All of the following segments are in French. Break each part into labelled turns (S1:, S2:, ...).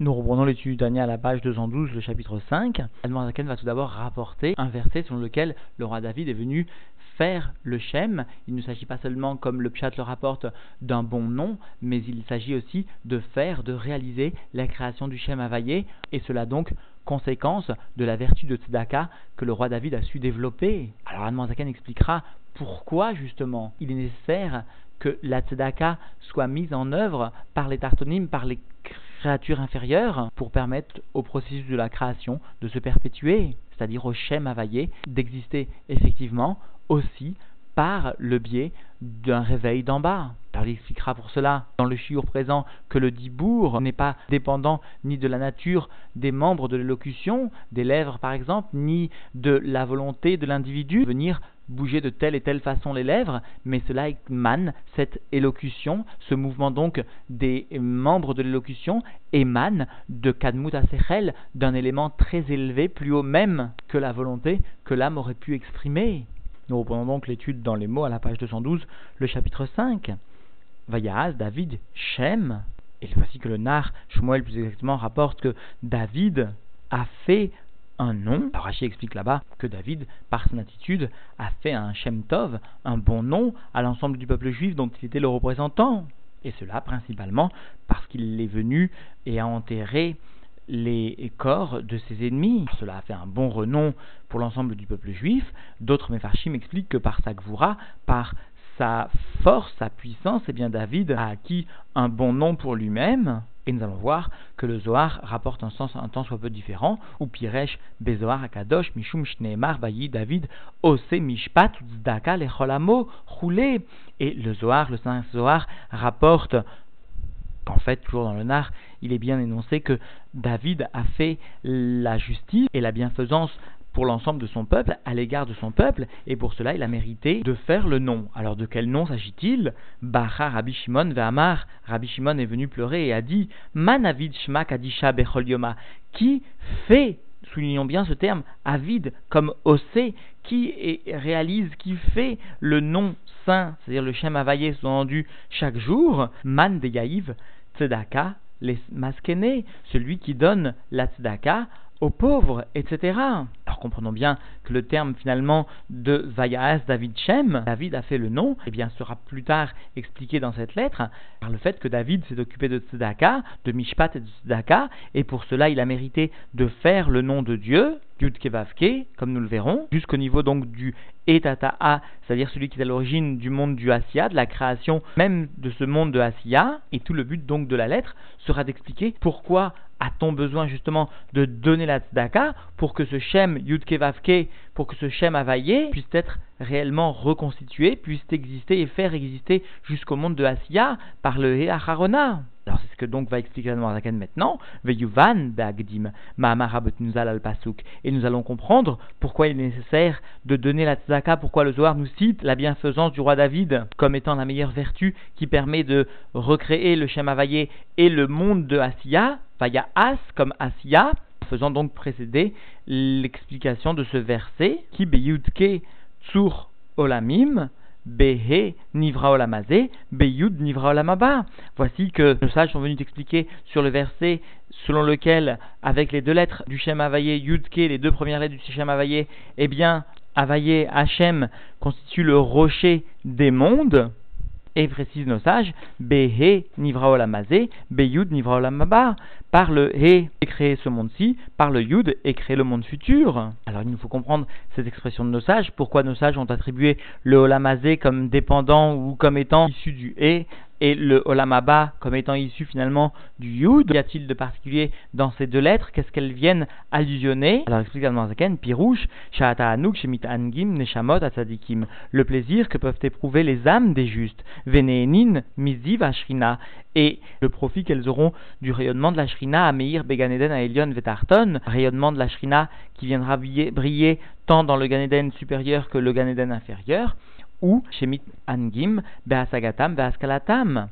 S1: Nous reprenons l'étude du à la page 212, le chapitre 5. Admorazaken va tout d'abord rapporter un verset selon lequel le roi David est venu faire le Shem. Il ne s'agit pas seulement, comme le Pshat le rapporte, d'un bon nom, mais il s'agit aussi de faire, de réaliser la création du Shem Availlé, et cela donc conséquence de la vertu de Tzedaka que le roi David a su développer. Alors Admorazaken expliquera pourquoi justement il est nécessaire que la tzedaka soit mise en œuvre par les tartonymes, par les créatures inférieures, pour permettre au processus de la création de se perpétuer, c'est-à-dire au Shem Availlé, d'exister effectivement aussi par le biais d'un réveil d'en bas. Il expliquera pour cela dans le chiour présent que le dibour n'est pas dépendant ni de la nature des membres de l'élocution, des lèvres par exemple, ni de la volonté de l'individu venir bouger de telle et telle façon les lèvres, mais cela émane, cette élocution, ce mouvement donc des membres de l'élocution émane de Kadmut Asechel, d'un élément très élevé, plus haut même que la volonté que l'âme aurait pu exprimer. Nous reprenons donc l'étude dans les mots à la page 212, le chapitre 5. Vayaz, David, Shem, et voici que le nar, Shmuel plus exactement, rapporte que David a fait un nom. Explique là-bas que David, par son attitude, a fait un Shem Tov, un bon nom à l'ensemble du peuple juif dont il était le représentant. Et cela principalement parce qu'il est venu et a enterré les corps de ses ennemis. Cela a fait un bon renom pour l'ensemble du peuple juif. D'autres Mefarchim expliquent que par sa gvoura, par sa force, sa puissance, eh bien David a acquis un bon nom pour lui-même. Et nous allons voir que le Zohar rapporte un sens un temps soit peu différent, ou Piresh Bezoar Akadosh Mishum Shneemar Bayi David Ose Mishpat Zdaka Lecholamo Roulé. Et le Zohar, le Saint Zohar, rapporte qu'en fait, toujours dans le Nar, il est bien énoncé que David a fait la justice et la bienfaisance pour l'ensemble de son peuple, à l'égard de son peuple, et pour cela il a mérité de faire le nom. Alors de quel nom s'agit-il? Bacha Rabbi Shimon Ve'amar. Rabbi Shimon est venu pleurer et a dit Manavid Shma Kadisha Bechol. Qui fait, soulignons bien ce terme, avid comme osé, qui réalise, qui fait le nom saint, c'est-à-dire le Shem Availlé sous-entendu chaque jour, Man de Yaïv, Tzedaka, les maskene, celui qui donne la tzedaka aux pauvres, etc. Alors comprenons bien que le terme finalement de Vayaas David Shem, David a fait le nom, et bien sera plus tard expliqué dans cette lettre par le fait que David s'est occupé de Tzedaka, de Mishpat et de Tzedaka, et pour cela il a mérité de faire le nom de Dieu, Yud Kevavke, comme nous le verrons, jusqu'au niveau donc du Etata'a, c'est-à-dire celui qui est à l'origine du monde du Asiya, de la création même de ce monde de Asiya, et tout le but donc de la lettre sera d'expliquer pourquoi a-t-on besoin justement de donner la tzedaka pour que ce Shem Yudke Vavke, pour que ce Shem Availlé puisse être réellement reconstitué, puisse exister et faire exister jusqu'au monde de Asiya par le Heacharona alors c'est ce que donc va expliquer Zaken maintenant. Veyuvan be'agdim nuzal al pasuk. Et nous allons comprendre pourquoi il est nécessaire de donner la tzaka, pourquoi le Zohar nous cite la bienfaisance du roi David comme étant la meilleure vertu qui permet de recréer le Shem et le monde de Asiya, Vaya As comme Asiya, faisant donc précéder l'explication de ce verset qui beyudke tsur olamim Behe Nivra Olamazé, Beyud. Voici que nos sages sont venus expliquer sur le verset selon lequel, avec les deux lettres du Shem Avaye, Yudke, les deux premières lettres du Shem Avaye, eh bien, Avaye, Hachem, constitue le rocher des mondes. Et précise nos sages, Behe Nivra Olamazé, Beyud Nivra Olamaba. Par le He et créer ce monde-ci, par le Yud et créer le monde futur. Alors il nous faut comprendre cette expression de nos sages, pourquoi nos sages ont attribué le Olamazé comme dépendant ou comme étant issu du He et le Olamaba comme étant issu finalement du Yud? Qu'y a-t-il de particulier dans ces deux lettres? Qu'est-ce qu'elles viennent allusionner? Alors explique Zaken, Pirouche, Sha'ata Anuk, Shemit Angim, Neshamot, Atzadikim. Le plaisir que peuvent éprouver les âmes des justes. Vene'enin, Miziv, Ashrina. Et le profit qu'elles auront du rayonnement de la Shrina à Meir, Beganeden, à Elion, Vetarton. Rayonnement de la Shrina qui viendra briller, tant dans le Ganeden supérieur que le Ganeden inférieur ou Shemit Angim, Beasagatam, Beaskalatam.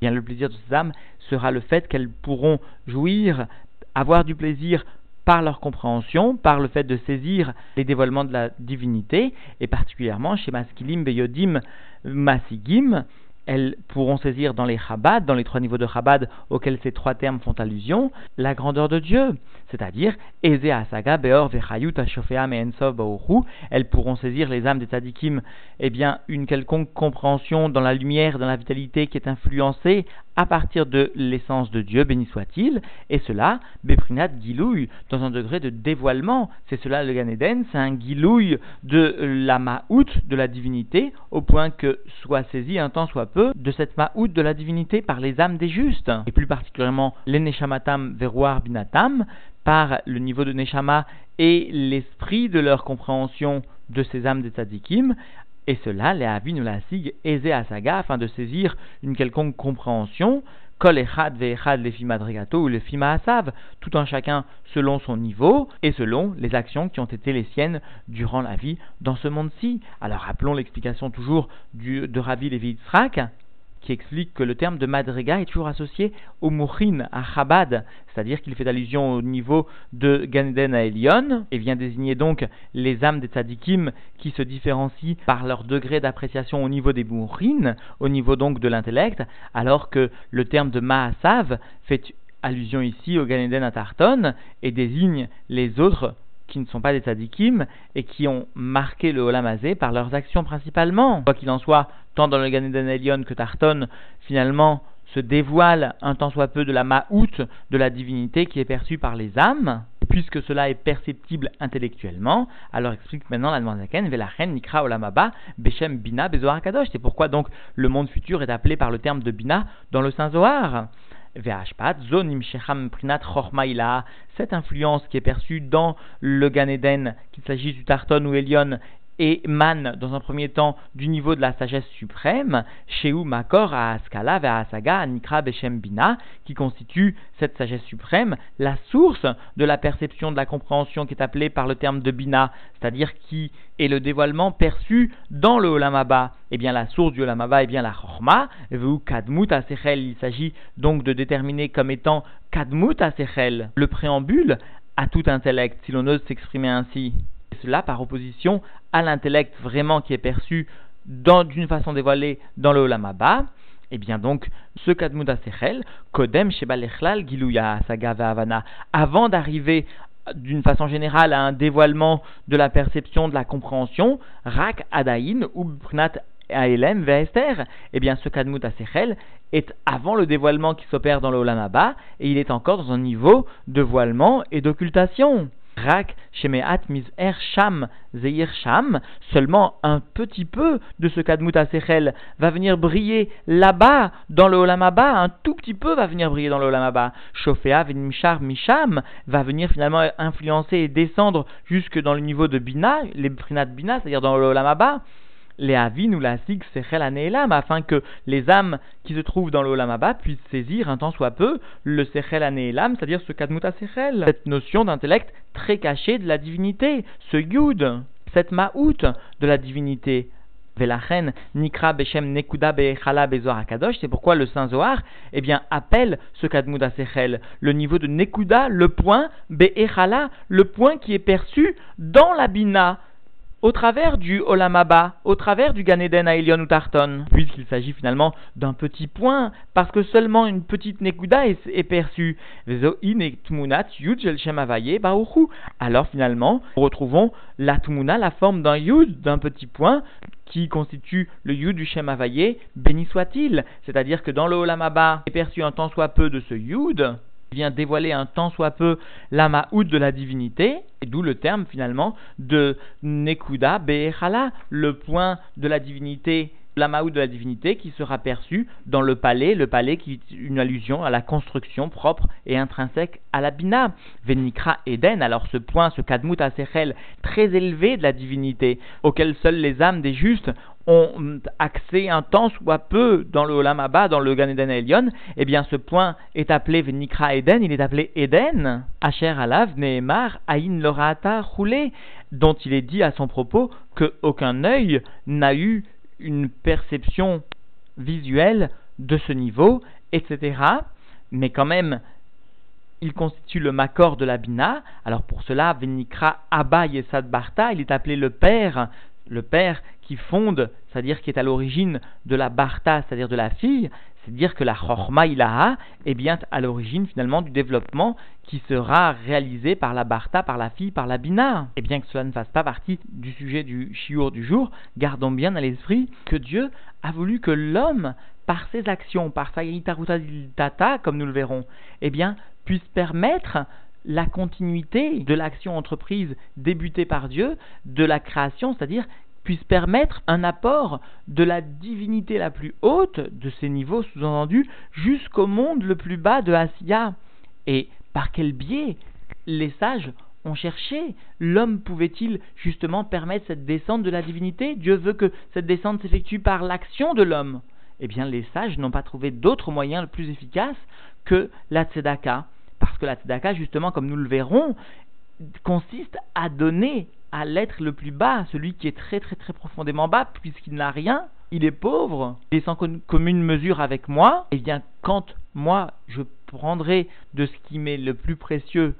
S1: Bien, le plaisir de ces âmes sera le fait qu'elles pourront jouir, avoir du plaisir par leur compréhension, par le fait de saisir les dévoilements de la divinité, et particulièrement chez Maskilim, Beyodim, Masigim, elles pourront saisir dans les Chabad, dans les trois niveaux de Chabad auxquels ces trois termes font allusion, la grandeur de Dieu. C'est-à-dire, Eze Asaga, Beor, Elles pourront saisir les âmes des tzadikim, eh bien, une quelconque compréhension dans la lumière, dans la vitalité qui est influencée à partir de l'essence de Dieu, béni soit-il, et cela, Beprinat Gilouille, dans un degré de dévoilement. C'est cela le Ganéden, c'est un Gilouille de la Ma'out, de la divinité, au point que soit saisi un temps soit peu de cette Ma'out de la divinité par les âmes des justes, et plus particulièrement les Neshamatam Veroar Binatam, par le niveau de Neshama et l'esprit de leur compréhension de ces âmes des tzadikim, et cela, les avin ou la sig, aisé à saga, afin de saisir une quelconque compréhension, kol echad ve'echad le fima ou le fima asav, tout en chacun selon son niveau et selon les actions qui ont été les siennes durant la vie dans ce monde-ci. Alors rappelons l'explication toujours de Ravi Levi Yitzhak, qui explique que le terme de Madriga est toujours associé au Mouchin, à Chabad, c'est-à-dire qu'il fait allusion au niveau de Ganeden à Elion, et vient désigner donc les âmes des tzadikim qui se différencient par leur degré d'appréciation au niveau des Mouchin, au niveau donc de l'intellect, alors que le terme de Maasav fait allusion ici au Ganeden à Tarton et désigne les autres qui ne sont pas des tzadikim et qui ont marqué le Olamazé par leurs actions principalement. Quoi qu'il en soit, tant dans le Gan Elion que Tarton, finalement, se dévoile un tant soit peu de la ma'out de la divinité qui est perçue par les âmes, puisque cela est perceptible intellectuellement, alors explique maintenant la Zaken, Velachen, Nikra, Olamaba, Beshem, Bina, Bezoar Kadosh. C'est pourquoi donc le monde futur est appelé par le terme de Bina dans le Saint Zohar cette influence qui est perçue dans le Gan Eden, qu'il s'agisse du Tarton ou Elion, et man dans un premier temps du niveau de la sagesse suprême, Sheu Makor à Askala vers Asaga Nikra Beshem Bina, qui constitue cette sagesse suprême, la source de la perception de la compréhension qui est appelée par le terme de Bina, c'est-à-dire qui est le dévoilement perçu dans le Olamaba. Eh bien, la source du Olamaba est bien la Chorma, Kadmut Asechel. Il s'agit donc de déterminer comme étant Kadmut Asechel, le préambule à tout intellect, si l'on ose s'exprimer ainsi cela par opposition à l'intellect vraiment qui est perçu d'une façon dévoilée dans le Olamaba, et eh bien donc, ce Kadmuda Sechel, Kodem Shebalechlal Giluya Saga Havana, avant d'arriver d'une façon générale à un dévoilement de la perception, de la compréhension, Rak Adain ou Aelem Vester, eh bien ce Kadmut Sechel est avant le dévoilement qui s'opère dans le Olamaba et il est encore dans un niveau de voilement et d'occultation. Rak Shemeat Er Sham Zeir Sham, seulement un petit peu de ce Kadmut Asechel va venir briller là-bas dans le Olamaba, un tout petit peu va venir briller dans le Olamaba. Shofea Venimshar Misham va venir finalement influencer et descendre jusque dans le niveau de Bina, les Prinat Bina, c'est-à-dire dans le Olamaba les avin ou la sig sechel aneelam, afin que les âmes qui se trouvent dans l'olamaba puissent saisir un temps soit peu le sechel aneelam, c'est-à-dire ce kadmuta sechel, cette notion d'intellect très caché de la divinité, ce yud, cette ma'out de la divinité. Velachen, Nikra Beshem Nekuda Be'echala Bezoar Akadosh, c'est pourquoi le Saint Zohar eh bien, appelle ce Kadmuda Sechel, le niveau de Nekuda, le point Be'echala, le point qui est perçu dans la Bina, au travers du Olamaba, au travers du Ganeden à Elion ou Tarton, puisqu'il s'agit finalement d'un petit point, parce que seulement une petite Nekuda est, perçue. Alors finalement, nous retrouvons la Tmuna, la forme d'un Yud, d'un petit point, qui constitue le Yud du Shem béni soit-il. C'est-à-dire que dans le Olamaba est perçu un tant soit peu de ce Yud, vient dévoiler un tant soit peu la ma'oud de la divinité, et d'où le terme finalement de Nekuda Be'echala, le point de la divinité la de la divinité qui sera perçue dans le palais, le palais qui est une allusion à la construction propre et intrinsèque à la Bina. Venikra Eden, alors ce point, ce Kadmut Asechel très élevé de la divinité, auquel seules les âmes des justes ont accès un temps soit peu dans le Olam dans le Gan Eden Elion, eh bien ce point est appelé Venikra Eden, il est appelé Eden, Asher Alav Nehemar Aïn Lorata Roulé, dont il est dit à son propos que aucun œil n'a eu une perception visuelle de ce niveau, etc. Mais quand même, il constitue le makor de la bina. Alors pour cela, Venikra Abba Yesad Barta, il est appelé le père le père qui fonde, c'est-à-dire qui est à l'origine de la Barta, c'est-à-dire de la fille, c'est dire que la Chorma Ilaha est bien à l'origine finalement du développement qui sera réalisé par la Barta, par la fille, par la Bina. Et bien que cela ne fasse pas partie du sujet du Shiur du jour, gardons bien à l'esprit que Dieu a voulu que l'homme, par ses actions, par sa Tata, comme nous le verrons, eh bien, puisse permettre la continuité de l'action entreprise débutée par Dieu, de la création, c'est-à-dire puisse permettre un apport de la divinité la plus haute de ces niveaux sous-entendus jusqu'au monde le plus bas de Asiya. Et par quel biais les sages ont cherché L'homme pouvait-il justement permettre cette descente de la divinité? Dieu veut que cette descente s'effectue par l'action de l'homme. Eh bien, les sages n'ont pas trouvé d'autre moyen le plus efficace que la tzedaka. Parce que la tzedaka, justement, comme nous le verrons, consiste à donner à l'être le plus bas, celui qui est très très très profondément bas, puisqu'il n'a rien, il est pauvre, il est sans commune mesure avec moi, et eh bien quand moi je prendrai de ce qui m'est le plus précieux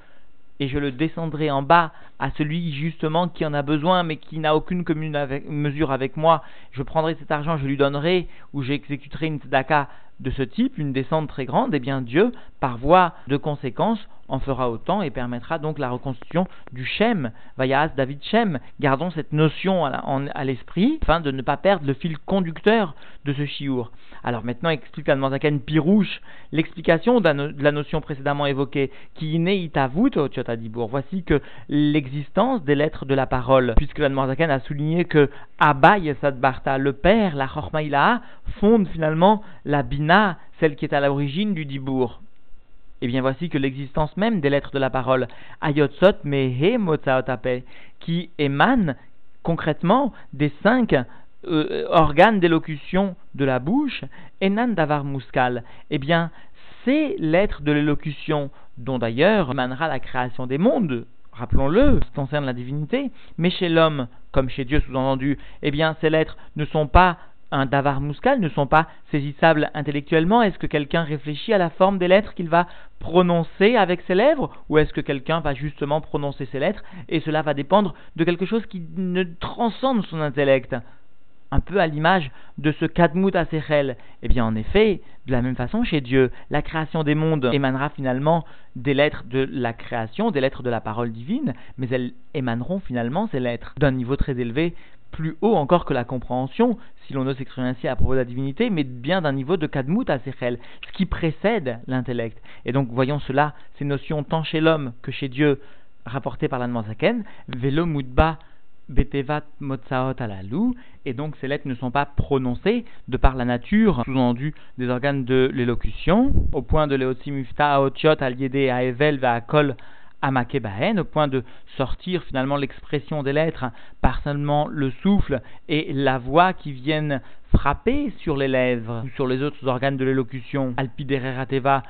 S1: et je le descendrai en bas à celui justement qui en a besoin mais qui n'a aucune commune mesure avec moi, je prendrai cet argent, je lui donnerai ou j'exécuterai une tzedaka de ce type, une descente très grande, et eh bien Dieu, par voie de conséquence, en fera autant et permettra donc la reconstitution du Shem, Vayas David Shem. Gardons cette notion à l'esprit afin de ne pas perdre le fil conducteur de ce chiour. Alors maintenant, explique Admanzaken Pirouche l'explication de la notion précédemment évoquée, qui n'est itavut au Tchotadibour. Voici que l'existence des lettres de la parole, puisque l'Admanzaken a souligné que Abba Barta, le père, la Chormaïla, fonde finalement la Bina, celle qui est à l'origine du Dibour. Eh bien voici que l'existence même des lettres de la parole, Ayotsot Mehe Motsaotape, qui émane concrètement des cinq euh, organes d'élocution de la bouche, Enan Davar Muskal, eh bien ces lettres de l'élocution, dont d'ailleurs émanera la création des mondes, rappelons-le, ce concerne la divinité, mais chez l'homme, comme chez Dieu sous-entendu, eh bien ces lettres ne sont pas un davar muskal ne sont pas saisissables intellectuellement Est-ce que quelqu'un réfléchit à la forme des lettres qu'il va prononcer avec ses lèvres Ou est-ce que quelqu'un va justement prononcer ses lettres et cela va dépendre de quelque chose qui ne transcende son intellect? Un peu à l'image de ce Kadmut Asechel. Eh bien, en effet, de la même façon, chez Dieu, la création des mondes émanera finalement des lettres de la création, des lettres de la parole divine, mais elles émaneront finalement, ces lettres, d'un niveau très élevé plus haut encore que la compréhension, si l'on ose s'exprimer ainsi à propos de la divinité, mais bien d'un niveau de kadmut à Sechel, ce qui précède l'intellect. Et donc voyons cela, ces notions tant chez l'homme que chez Dieu, rapportées par l'Anmansaken, velo mudba betevat motsaot alalou, et donc ces lettres ne sont pas prononcées de par la nature, sous-entendu des organes de l'élocution, au point de leotimufta aotiot aliede aevel va kol Amakebahen, au point de sortir finalement l'expression des lettres par seulement le souffle et la voix qui viennent frapper sur les lèvres ou sur les autres organes de l'élocution. Alpidererateva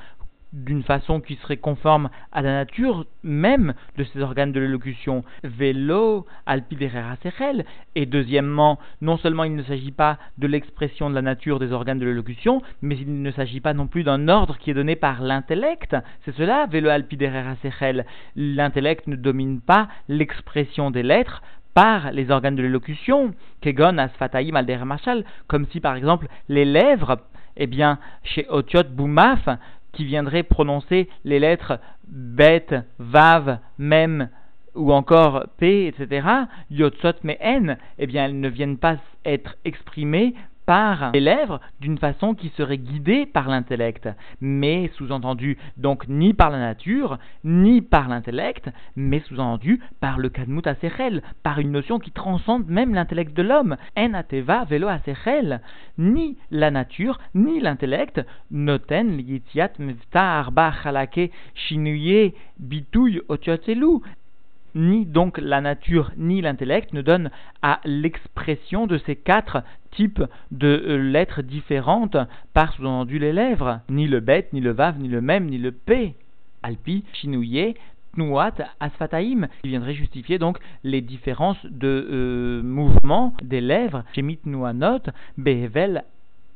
S1: d'une façon qui serait conforme à la nature même de ces organes de l'élocution. Vélo, alpiderera sechel. Et deuxièmement, non seulement il ne s'agit pas de l'expression de la nature des organes de l'élocution, mais il ne s'agit pas non plus d'un ordre qui est donné par l'intellect. C'est cela, vélo alpiderera sechel. L'intellect ne domine pas l'expression des lettres, par les organes de l'élocution, kegon asfataim machal, comme si par exemple les lèvres, eh bien, chez Otiot Boumaf, qui viendraient prononcer les lettres bet, vav, mem ou encore p, etc., yotsot mais n, eh bien elles ne viennent pas être exprimées par les lèvres d'une façon qui serait guidée par l'intellect, mais sous-entendu donc ni par la nature, ni par l'intellect, mais sous-entendu par le kadmut asechel, par une notion qui transcende même l'intellect de l'homme. En ateva velo asechel, ni la nature, ni l'intellect, noten yitiat mevta arba chalake shinuye bitouy otiotzelu, ni donc la nature ni l'intellect ne donnent à l'expression de ces quatre types de euh, lettres différentes par sous-entendu les lèvres, ni le bet, ni le vav, ni le mem, ni le p. Alpi, chinouye, tnuat, asfataim, qui viendrait justifier donc les différences de euh, mouvement des lèvres, shemit nuanot, behevel,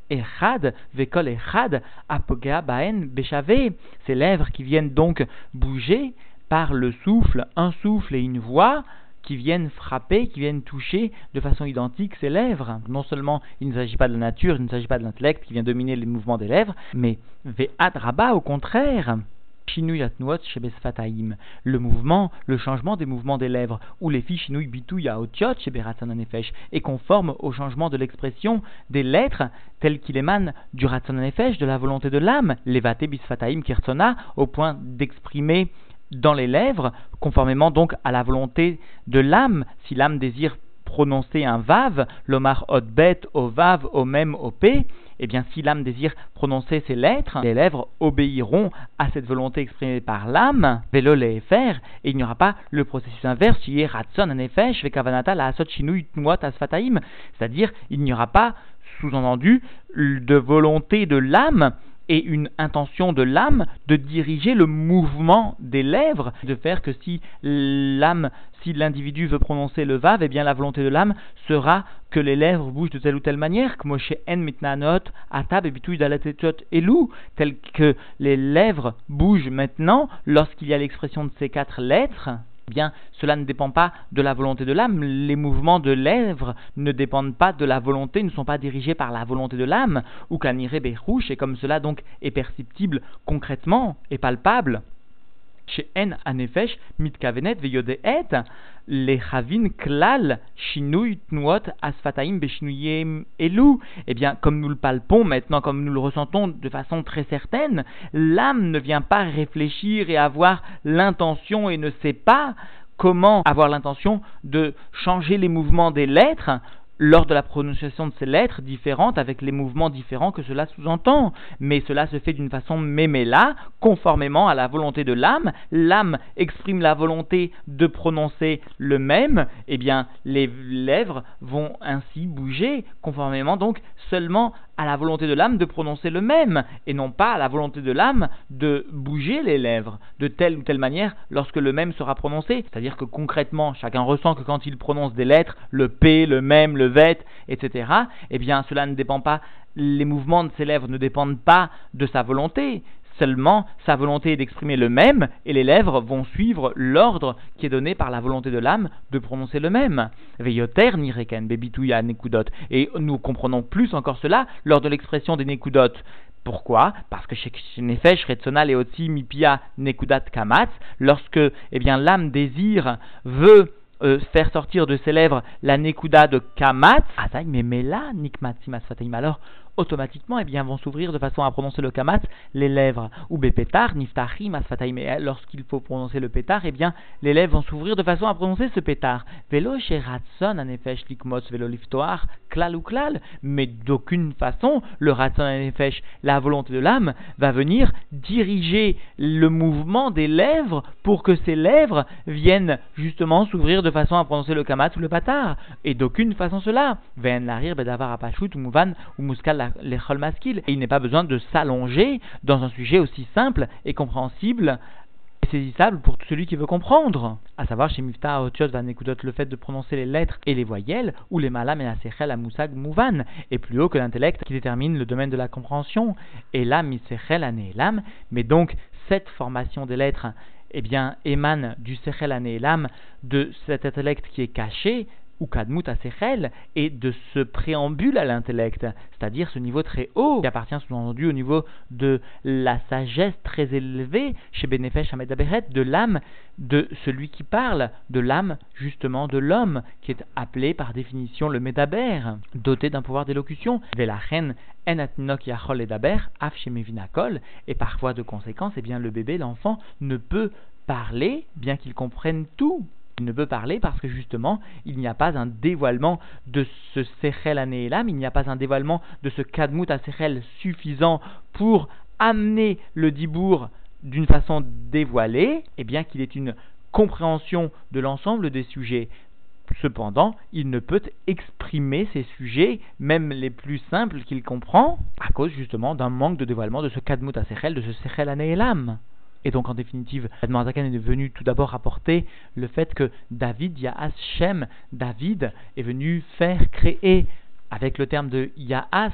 S1: Echad, Vekol Echad, Apogea Baen Beshave, ces lèvres qui viennent donc bouger par le souffle, un souffle et une voix qui viennent frapper, qui viennent toucher de façon identique ses lèvres. Non seulement il ne s'agit pas de la nature, il ne s'agit pas de l'intellect qui vient dominer les mouvements des lèvres, mais ve'ad rabba au contraire. Le mouvement, le changement des mouvements des lèvres, ou les filles shinui bituya otiot est conforme au changement de l'expression des lettres telles qu'il émane du nefesh, de la volonté de l'âme, levate bisfataim kirtona, au point d'exprimer dans les lèvres, conformément donc à la volonté de l'âme, si l'âme désire prononcer un vav, l'omar odbet, au vav, au même, au p, eh bien si l'âme désire prononcer ces lettres, les lèvres obéiront à cette volonté exprimée par l'âme, velo et il n'y aura pas le processus inverse, qui est ratson anefesh, vekavanata la asot c'est-à-dire il n'y aura pas sous-entendu de volonté de l'âme et une intention de l'âme de diriger le mouvement des lèvres, de faire que si l'âme, si l'individu veut prononcer le vav, eh bien la volonté de l'âme sera que les lèvres bougent de telle ou telle manière, comme chez en mitnanot, atab et elou, tel que les lèvres bougent maintenant lorsqu'il y a l'expression de ces quatre lettres. Bien, cela ne dépend pas de la volonté de l'âme. Les mouvements de lèvres ne dépendent pas de la volonté, ne sont pas dirigés par la volonté de l'âme, ou kanire berouche, et comme cela donc est perceptible concrètement et palpable chez En Anefesh, Mitkavenet Veyodeet, les Chavin Klal, Shinui Tnuot Asfataim Beshinuyem Elu. Eh bien, comme nous le palpons maintenant, comme nous le ressentons de façon très certaine, l'âme ne vient pas réfléchir et avoir l'intention et ne sait pas comment avoir l'intention de changer les mouvements des lettres lors de la prononciation de ces lettres différentes, avec les mouvements différents que cela sous-entend. Mais cela se fait d'une façon méméla, conformément à la volonté de l'âme. L'âme exprime la volonté de prononcer le même, et eh bien les lèvres vont ainsi bouger, conformément donc seulement à la volonté de l'âme de prononcer le même, et non pas à la volonté de l'âme de bouger les lèvres de telle ou telle manière lorsque le même sera prononcé. C'est-à-dire que concrètement, chacun ressent que quand il prononce des lettres, le P, le même, le vet, etc., eh bien cela ne dépend pas, les mouvements de ses lèvres ne dépendent pas de sa volonté, Seulement, sa volonté est d'exprimer le même, et les lèvres vont suivre l'ordre qui est donné par la volonté de l'âme de prononcer le même. Veyoter nireken bebituya nekudot. Et nous comprenons plus encore cela lors de l'expression des nekudot. Pourquoi? Parce que chez Nefesh, Retsona, Leotzi, Mipia, Nekudat, Kamatz, lorsque eh bien, l'âme désire, veut euh, faire sortir de ses lèvres la Nekuda de Kamatz, mais Nikmatzim Alors, automatiquement, eh bien, vont s'ouvrir de façon à prononcer le kamat, les lèvres, ou bépetar, niftachim, asfataim. Et lorsqu'il faut prononcer le pétar, eh bien, les lèvres vont s'ouvrir de façon à prononcer ce pétar. Velo sheratson anefesh likmos velo liftoar, klal ou klal. Mais d'aucune façon, le ratson anefesh, la volonté de l'âme, va venir diriger le mouvement des lèvres pour que ces lèvres viennent justement s'ouvrir de façon à prononcer le kamat ou le patar. Et d'aucune façon cela. Ven larir bedavar apashut ou mouvan ou muskal les Et il n'est pas besoin de s'allonger dans un sujet aussi simple et compréhensible et saisissable pour tout celui qui veut comprendre. À savoir, chez Miftah Otiot Van le fait de prononcer les lettres et les voyelles, ou les malam et la à Moussag Mouvan, est plus haut que l'intellect qui détermine le domaine de la compréhension. Et là, Misechel Aneelam, mais donc cette formation des lettres eh bien, émane du Sechel Aneelam, de cet intellect qui est caché, ou kadmut asechel, et de ce préambule à l'intellect, c'est-à-dire ce niveau très haut, qui appartient sous-entendu au niveau de la sagesse très élevée chez Benefesh Amedaberet, de l'âme de celui qui parle, de l'âme justement de l'homme, qui est appelé par définition le Medaber, doté d'un pouvoir d'élocution. Velachen enatnok yachol edaber, et parfois de conséquence, eh bien le bébé, l'enfant, ne peut parler, bien qu'il comprenne tout il ne peut parler parce que justement, il n'y a pas un dévoilement de ce Sechel Anéelam, il n'y a pas un dévoilement de ce Kadmut à Sechel suffisant pour amener le Dibour d'une façon dévoilée, et bien qu'il ait une compréhension de l'ensemble des sujets. Cependant, il ne peut exprimer ces sujets, même les plus simples qu'il comprend, à cause justement d'un manque de dévoilement de ce Kadmut à Sechel, de ce Sechel Anéelam. Et donc, en définitive, Admorazakan est venu tout d'abord rapporter le fait que David, Yahas Shem, David, est venu faire créer, avec le terme de Yahas,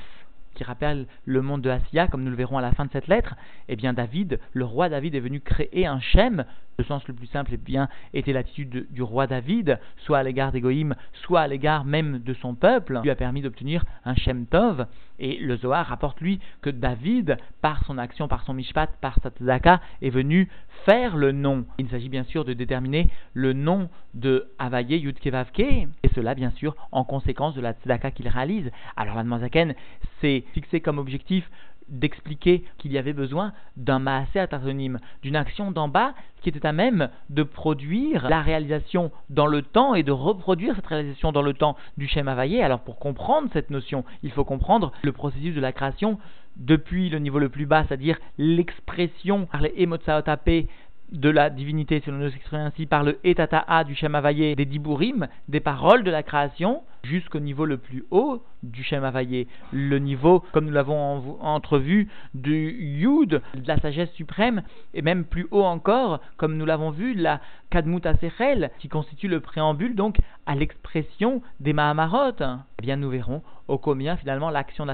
S1: rappelle le monde de Asiya, comme nous le verrons à la fin de cette lettre, eh bien David, le roi David est venu créer un Shem Le sens le plus simple eh bien, était l'attitude du roi David, soit à l'égard d'Égoïm, soit à l'égard même de son peuple, lui a permis d'obtenir un Shem Tov. Et le Zohar rapporte lui que David, par son action, par son mishpat, par sa tzedaka, est venu faire le nom. Il s'agit bien sûr de déterminer le nom de Havaye Yudkevavke, et cela bien sûr en conséquence de la tzedaka qu'il réalise. Alors la Zaken s'est fixé comme objectif d'expliquer qu'il y avait besoin d'un maasé atarzonim, d'une action d'en bas qui était à même de produire la réalisation dans le temps et de reproduire cette réalisation dans le temps du Shem Havaïe. Alors pour comprendre cette notion, il faut comprendre le processus de la création depuis le niveau le plus bas, c'est-à-dire l'expression par les Emotsaotapé de la divinité, selon nos exprimer ainsi, par le etata'a du Shem Havaïe, des diburim, des paroles de la création, jusqu'au niveau le plus haut du Shem Havaïe, le niveau, comme nous l'avons entrevu, du Yud, de la sagesse suprême, et même plus haut encore, comme nous l'avons vu, la Kadmut Asechel, qui constitue le préambule donc à l'expression des Mahamarot. Eh bien, nous verrons au combien finalement l'action de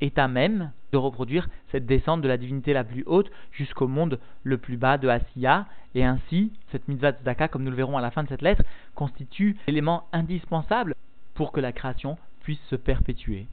S1: est à même de reproduire cette descente de la divinité la plus haute jusqu'au monde le plus bas de Asiya, et ainsi, cette mitzvah comme nous le verrons à la fin de cette lettre, constitue l'élément indispensable pour que la création puisse se perpétuer.